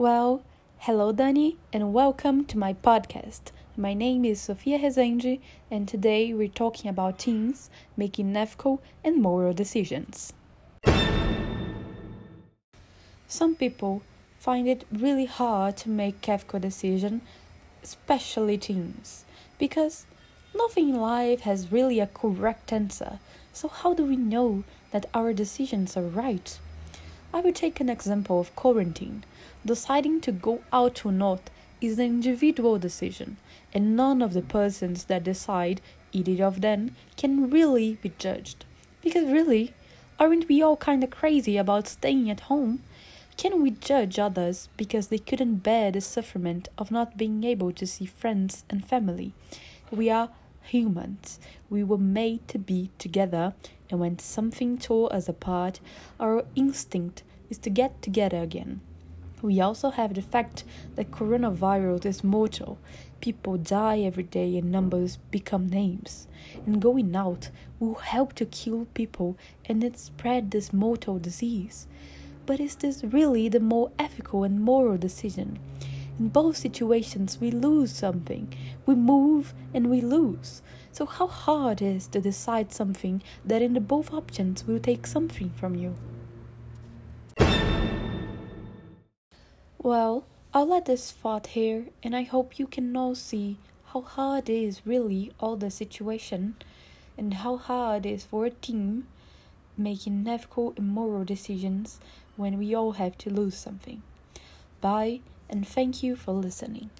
Well, hello, Dani, and welcome to my podcast. My name is Sofia Rezende, and today we're talking about teens making ethical and moral decisions. Some people find it really hard to make ethical decisions, especially teens, because nothing in life has really a correct answer. So, how do we know that our decisions are right? I will take an example of quarantine. Deciding to go out or not is an individual decision, and none of the persons that decide, either of them, can really be judged. Because really, aren't we all kind of crazy about staying at home? Can we judge others because they couldn't bear the sufferment of not being able to see friends and family? We are humans. We were made to be together, and when something tore us apart, our instinct is to get together again. We also have the fact that coronavirus is mortal. People die every day and numbers become names. And going out will help to kill people and spread this mortal disease. But is this really the more ethical and moral decision? In both situations, we lose something. We move and we lose. So, how hard is to decide something that in the both options will take something from you? Well, I'll let this thought here, and I hope you can now see how hard is really all the situation, and how hard it is for a team making ethical and moral decisions when we all have to lose something. Bye, and thank you for listening.